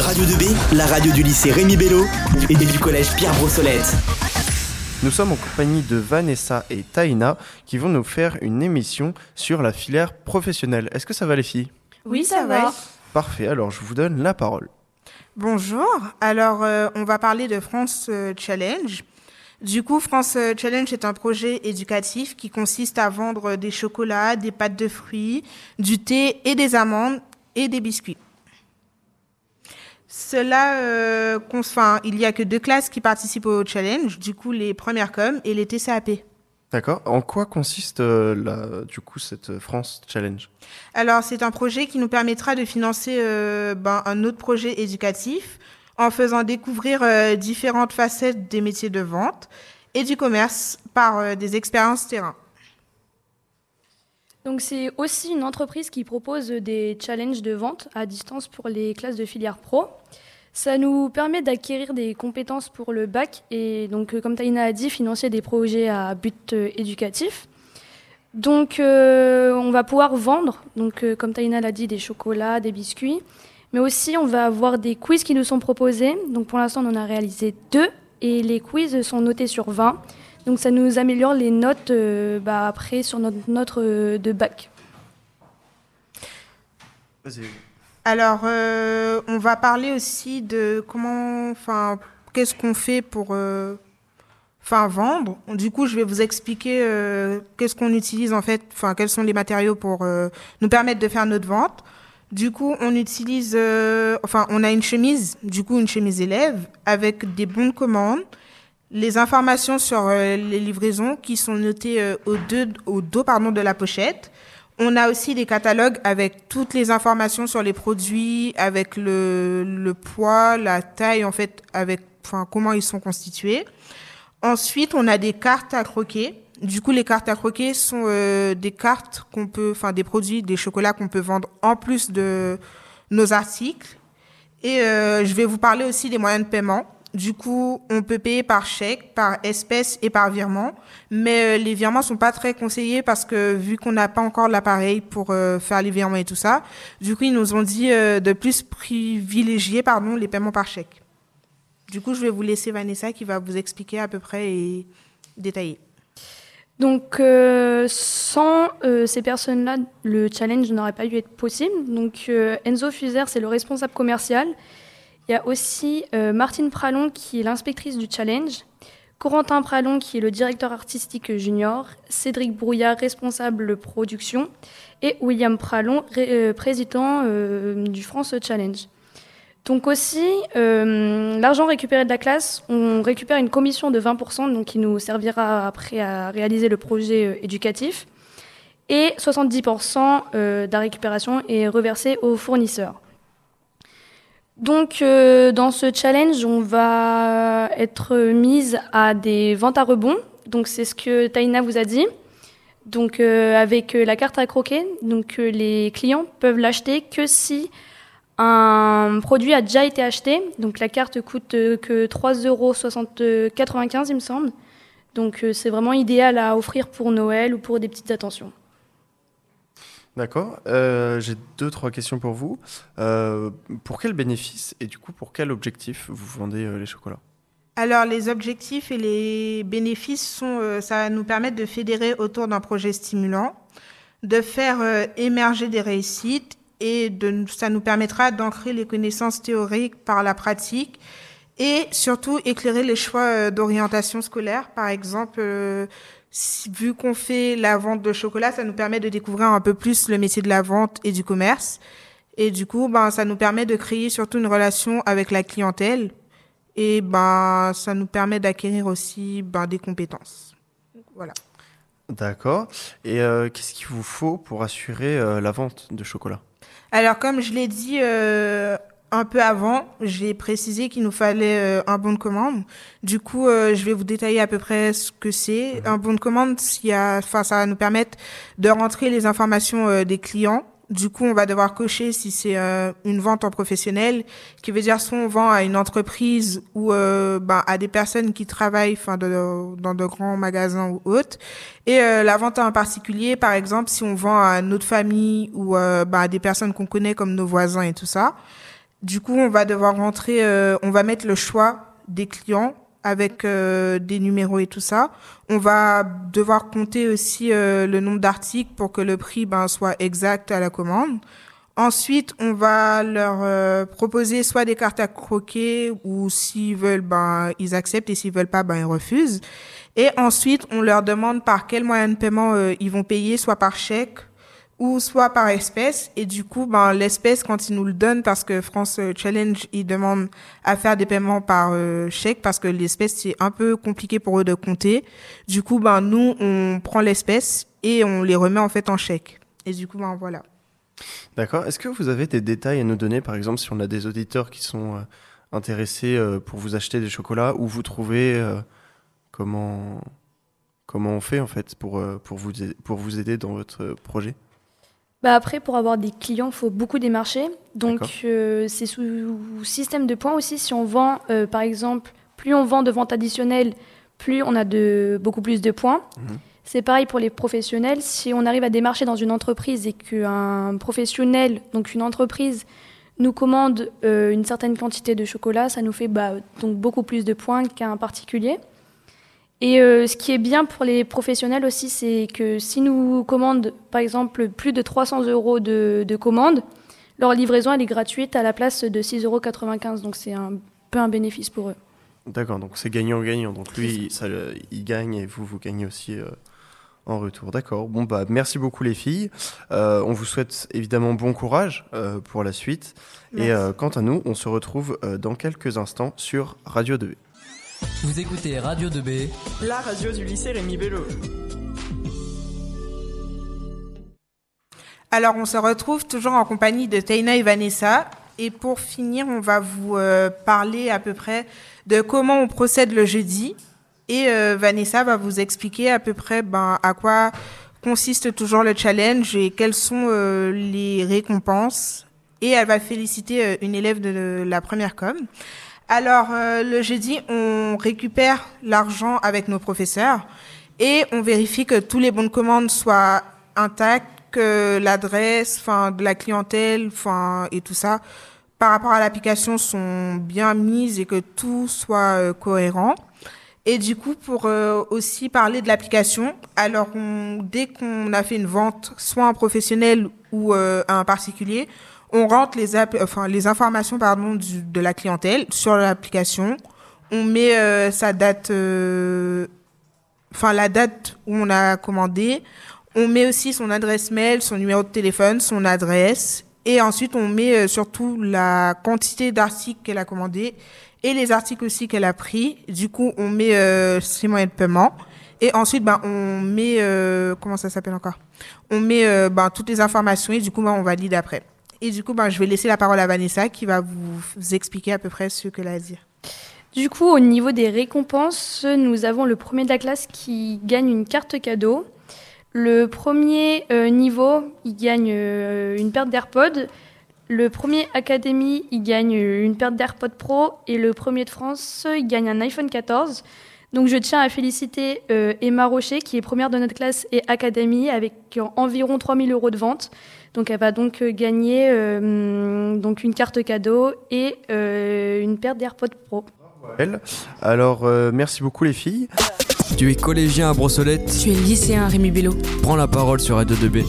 Radio 2B, la radio du lycée Rémi Bello et du collège Pierre Brossolette. Nous sommes en compagnie de Vanessa et Taïna qui vont nous faire une émission sur la filière professionnelle. Est-ce que ça va les filles? Oui, ça va. Parfait, alors je vous donne la parole. Bonjour, alors euh, on va parler de France euh, Challenge. Du coup, France euh, Challenge est un projet éducatif qui consiste à vendre des chocolats, des pâtes de fruits, du thé et des amandes et des biscuits. Cela, euh, enfin, il y a que deux classes qui participent au challenge, du coup les premières com et les TCAP. D'accord. En quoi consiste euh, la, du coup cette France Challenge? Alors c'est un projet qui nous permettra de financer euh, ben, un autre projet éducatif en faisant découvrir euh, différentes facettes des métiers de vente et du commerce par des expériences terrain. C'est aussi une entreprise qui propose des challenges de vente à distance pour les classes de filière pro. Ça nous permet d'acquérir des compétences pour le bac et donc euh, comme Taïna a dit, financer des projets à but euh, éducatif. Donc euh, on va pouvoir vendre, comme Taïna l'a dit, des chocolats, des biscuits, mais aussi on va avoir des quiz qui nous sont proposés. Pour l'instant on en a réalisé deux et les quiz sont notés sur 20. Donc ça nous améliore les notes euh, bah, après sur notre note euh, de bac. Vas-y. Alors euh, on va parler aussi de comment, enfin, qu'est-ce qu'on fait pour, euh, enfin, vendre. Du coup, je vais vous expliquer euh, qu'est-ce qu'on utilise en fait, enfin, quels sont les matériaux pour euh, nous permettre de faire notre vente. Du coup, on utilise, euh, enfin, on a une chemise, du coup, une chemise élève avec des bons de commande, les informations sur euh, les livraisons qui sont notées euh, au, dos pardon, de la pochette. On a aussi des catalogues avec toutes les informations sur les produits, avec le, le poids, la taille, en fait, avec enfin, comment ils sont constitués. Ensuite, on a des cartes à croquer. Du coup, les cartes à croquer sont euh, des cartes qu'on peut, enfin des produits, des chocolats qu'on peut vendre en plus de nos articles. Et euh, je vais vous parler aussi des moyens de paiement. Du coup, on peut payer par chèque, par espèce et par virement, mais euh, les virements sont pas très conseillés parce que vu qu'on n'a pas encore l'appareil pour euh, faire les virements et tout ça, du coup, ils nous ont dit euh, de plus privilégier pardon les paiements par chèque. Du coup, je vais vous laisser Vanessa qui va vous expliquer à peu près et détailler. Donc sans ces personnes-là, le challenge n'aurait pas dû être possible. Donc Enzo Fuser, c'est le responsable commercial. Il y a aussi euh, Martine Pralon qui est l'inspectrice du challenge. Corentin Pralon qui est le directeur artistique junior. Cédric Brouillard, responsable production. Et William Pralon, euh, président euh, du France Challenge. Donc aussi, l'argent récupéré de la classe, on récupère une commission de 20%, donc qui nous servira après à réaliser le projet éducatif. Et 70% euh, de la récupération est reversé aux fournisseurs. Donc euh, dans ce challenge, on va être mise à des ventes à rebond. Donc c'est ce que Taïna vous a dit. Donc euh, avec euh, la carte à croquer, donc les clients peuvent l'acheter que si un produit a déjà été acheté. Donc la carte coûte que 3,95 euros, il me semble. Donc c'est vraiment idéal à offrir pour Noël ou pour des petites attentions. D'accord. Euh, J'ai deux, trois questions pour vous. Euh, pour quel bénéfice et du coup pour quel objectif vous vendez euh, les chocolats? Alors, les objectifs et les bénéfices sont, ça va nous permettre de fédérer autour d'un projet stimulant, de faire émerger des réussites et de, ça nous permettra d'ancrer les connaissances théoriques par la pratique et surtout éclairer les choix d'orientation scolaire. Par exemple, vu qu'on fait la vente de chocolat, ça nous permet de découvrir un peu plus le métier de la vente et du commerce. Et du coup, ben, ça nous permet de créer surtout une relation avec la clientèle et ben, ça nous permet d'acquérir aussi ben, des compétences. Voilà. D'accord. Et euh, qu'est-ce qu'il vous faut pour assurer euh, la vente de chocolat? Alors, comme je l'ai dit euh, un peu avant, j'ai précisé qu'il nous fallait euh, un bon de commande. Du coup, euh, je vais vous détailler à peu près ce que c'est. Un bon de commande, y a, enfin, ça va nous permettre de rentrer les informations euh, des clients. Du coup, on va devoir cocher si c'est euh, une vente en professionnel, qui veut dire soit on vend à une entreprise ou euh, ben, à des personnes qui travaillent enfin, de- dans de grands magasins ou autres. Et euh, la vente en particulier, par exemple, si on vend à notre famille ou euh, ben, à des personnes qu'on connaît comme nos voisins et tout ça. Du coup, on va devoir rentrer, euh, on va mettre le choix des clients avec euh, des numéros et tout ça. On va devoir compter aussi euh, le nombre d'articles pour que le prix ben, soit exact à la commande. Ensuite, on va leur euh, proposer soit des cartes à croquer ou s'ils veulent, ben, ils acceptent et s'ils veulent pas, ben, ils refusent. Et ensuite, on leur demande par quel moyen de paiement euh, ils vont payer, soit par chèque ou soit par espèce. Et du coup, ben, l'espèce, quand ils nous le donnent, parce que France euh, Challenge, ils demandent à faire des paiements par euh, chèque, parce que l'espèce, c'est un peu compliqué pour eux de compter. Du coup, ben, nous, on prend l'espèce et on les remet en fait en chèque. Et du coup, ben, voilà. D'accord. Est-ce que vous avez des détails à nous donner, par exemple, si on a des auditeurs qui sont euh, intéressés pour vous acheter des chocolats, où vous trouvez comment comment on fait en fait pour pour vous pour vous aider dans votre projet? Bah après, pour avoir des clients, il faut beaucoup démarcher. Donc, euh, c'est sous système de points aussi. Si on vend, euh, par exemple, plus on vend de ventes additionnelles, plus on a de, beaucoup plus de points. Mhm. C'est pareil pour les professionnels. Si on arrive à démarcher dans une entreprise et qu'un professionnel, donc une entreprise, nous commande euh, une certaine quantité de chocolat, ça nous fait bah, donc beaucoup plus de points qu'un particulier. Et euh, ce qui est bien pour les professionnels aussi, c'est que si nous commandent, par exemple, plus de 300 euros de, de commande, leur livraison, elle est gratuite à la place de 6,95 euros. Donc c'est un peu un bénéfice pour eux. D'accord. Donc c'est gagnant-gagnant. Donc lui, ça, il gagne et vous, vous gagnez aussi euh, en retour. D'accord. Bon bah merci beaucoup les filles. Euh, on vous souhaite évidemment bon courage euh, pour la suite. Et euh, quant à nous, on se retrouve dans quelques instants sur Radio 2. Vous écoutez Radio 2B. La radio du lycée Rémi Bello. Alors, on se retrouve toujours en compagnie de Taina et Vanessa. Et pour finir, on va vous euh, parler à peu près de comment on procède le jeudi. Et euh, Vanessa va vous expliquer à peu près ben, à quoi consiste toujours le challenge et quelles sont euh, les récompenses. Et elle va féliciter euh, une élève de la première com. Alors, euh, le jeudi, on récupère l'argent avec nos professeurs et on vérifie que tous les bons de commande soient intacts, que l'adresse, enfin, de la clientèle, enfin, et tout ça, par rapport à l'application, sont bien mises et que tout soit euh, cohérent. Et du coup, pour euh, aussi parler de l'application, alors on- dès qu'on a fait une vente, soit un professionnel ou euh, un particulier, on rentre les, enfin, les informations pardon, du- de la clientèle sur l'application. On met euh, sa date, euh, enfin la date où on a commandé. On met aussi son adresse mail, son numéro de téléphone, son adresse. Et ensuite, on met euh, surtout la quantité d'articles qu'elle a commandé et les articles aussi qu'elle a pris. Du coup, on met euh, ses moyens de paiement. Et ensuite, ben, on met, euh, comment ça s'appelle encore? On met euh, ben, toutes les informations et du coup, ben, on valide après. Et du coup, ben, je vais laisser la parole à Vanessa qui va vous, expliquer à peu près ce à dire. Du coup, au niveau des récompenses, nous avons le premier de la classe qui gagne une carte cadeau. Le premier euh, niveau, il gagne euh, une paire d'AirPods. Le premier Academy, il gagne euh, une paire d'AirPods Pro. Et le premier de France, il gagne un iPhone 14. Donc je tiens à féliciter euh, Emma Rocher, qui est première de notre classe et Academy, avec environ 3000 euros de vente. Donc elle va donc euh, gagner euh, donc une carte cadeau et euh, une paire d'AirPods Pro. Elle. Alors euh, merci beaucoup les filles. Tu es collégien à Brossolette. Tu es lycéen Rémi Bello. Prends la parole sur Radio 2B.